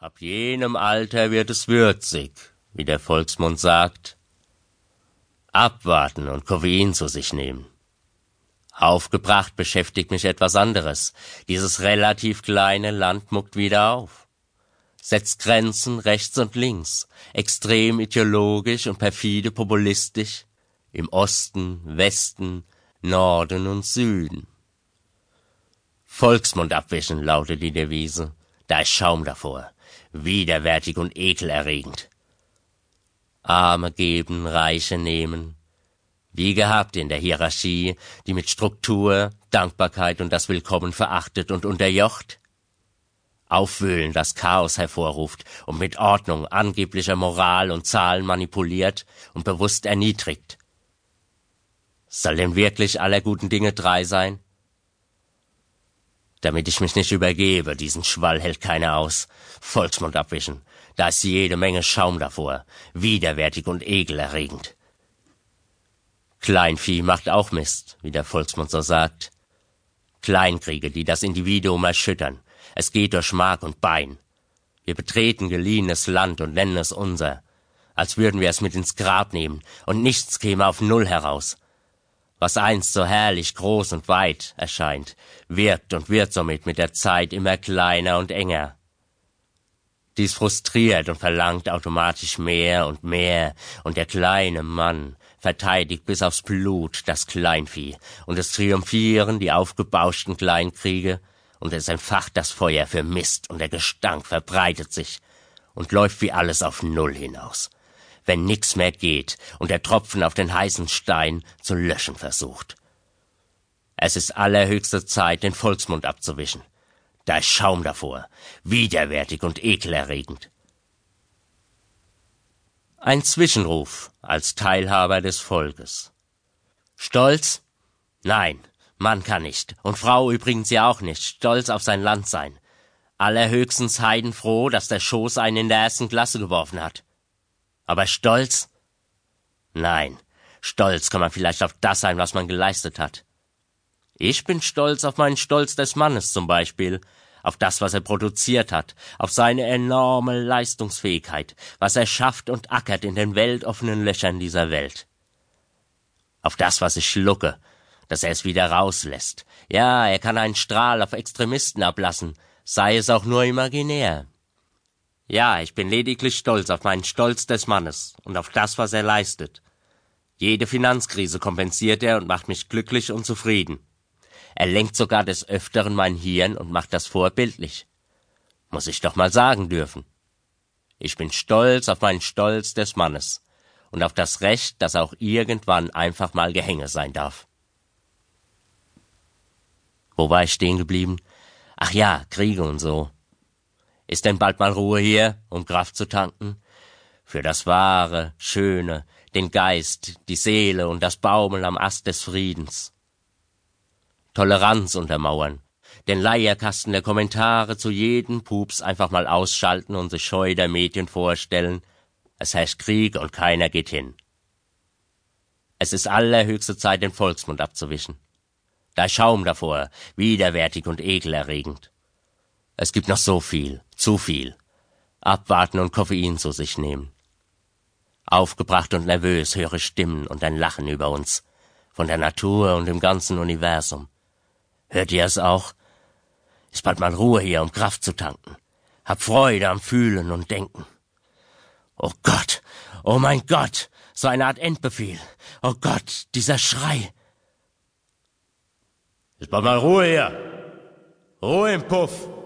Ab jenem Alter wird es würzig, wie der Volksmund sagt. Abwarten und Koffein zu sich nehmen. Aufgebracht beschäftigt mich etwas anderes. Dieses relativ kleine Land muckt wieder auf. Setzt Grenzen rechts und links, extrem ideologisch und perfide populistisch, im Osten, Westen, Norden und Süden. Volksmund abwischen lautet die Devise. Da ist Schaum davor. Widerwärtig und ekelerregend. Arme geben, Reiche nehmen. Wie gehabt in der Hierarchie, die mit Struktur, Dankbarkeit und das Willkommen verachtet und unterjocht. Aufwühlen, das Chaos hervorruft und mit Ordnung, angeblicher Moral und Zahlen manipuliert und bewusst erniedrigt. Soll denn wirklich aller guten Dinge drei sein? Damit ich mich nicht übergebe, diesen Schwall hält keiner aus. Volksmund abwischen, da ist jede Menge Schaum davor, widerwärtig und ekelerregend. Kleinvieh macht auch Mist, wie der Volksmund so sagt. Kleinkriege, die das Individuum erschüttern. Es geht durch Mark und Bein. Wir betreten geliehenes Land und nennen es unser, als würden wir es mit ins Grab nehmen, und nichts käme auf Null heraus. Was einst so herrlich groß und weit erscheint, wirkt und wird somit mit der Zeit immer kleiner und enger. Dies frustriert und verlangt automatisch mehr und mehr, und der kleine Mann verteidigt bis aufs Blut das Kleinvieh, und es triumphieren die aufgebauschten Kleinkriege, und es entfacht das Feuer für Mist, und der Gestank verbreitet sich und läuft wie alles auf Null hinaus wenn nix mehr geht und der Tropfen auf den heißen Stein zu löschen versucht. Es ist allerhöchste Zeit, den Volksmund abzuwischen. Da ist Schaum davor, widerwärtig und ekelerregend. Ein Zwischenruf als Teilhaber des Volkes. Stolz? Nein, Mann kann nicht, und Frau übrigens ja auch nicht, stolz auf sein Land sein. Allerhöchstens heidenfroh, dass der Schoß einen in der ersten Klasse geworfen hat. Aber stolz? Nein, stolz kann man vielleicht auf das sein, was man geleistet hat. Ich bin stolz auf meinen Stolz des Mannes zum Beispiel, auf das, was er produziert hat, auf seine enorme Leistungsfähigkeit, was er schafft und ackert in den weltoffenen Löchern dieser Welt. Auf das, was ich schlucke, dass er es wieder rauslässt. Ja, er kann einen Strahl auf Extremisten ablassen, sei es auch nur imaginär. Ja, ich bin lediglich stolz auf meinen Stolz des Mannes und auf das, was er leistet. Jede Finanzkrise kompensiert er und macht mich glücklich und zufrieden. Er lenkt sogar des Öfteren mein Hirn und macht das vorbildlich. Muss ich doch mal sagen dürfen. Ich bin stolz auf meinen Stolz des Mannes und auf das Recht, dass auch irgendwann einfach mal Gehänge sein darf. Wo war ich stehen geblieben? Ach ja, Kriege und so. Ist denn bald mal Ruhe hier, um Kraft zu tanken? Für das Wahre, Schöne, den Geist, die Seele und das Baumeln am Ast des Friedens. Toleranz untermauern, den Leierkasten der Kommentare zu jedem Pups einfach mal ausschalten und sich scheu der Medien vorstellen, es herrscht Krieg und keiner geht hin. Es ist allerhöchste Zeit, den Volksmund abzuwischen. Da Schaum davor, widerwärtig und ekelerregend. Es gibt noch so viel, zu viel. Abwarten und Koffein zu sich nehmen. Aufgebracht und nervös höre Stimmen und ein Lachen über uns, von der Natur und dem ganzen Universum. Hört ihr es auch? Ist bald mal Ruhe hier, um Kraft zu tanken. Hab Freude am Fühlen und Denken. Oh Gott, oh mein Gott, so eine Art Endbefehl. Oh Gott, dieser Schrei. Ist bald mal Ruhe hier. Ruhe im Puff.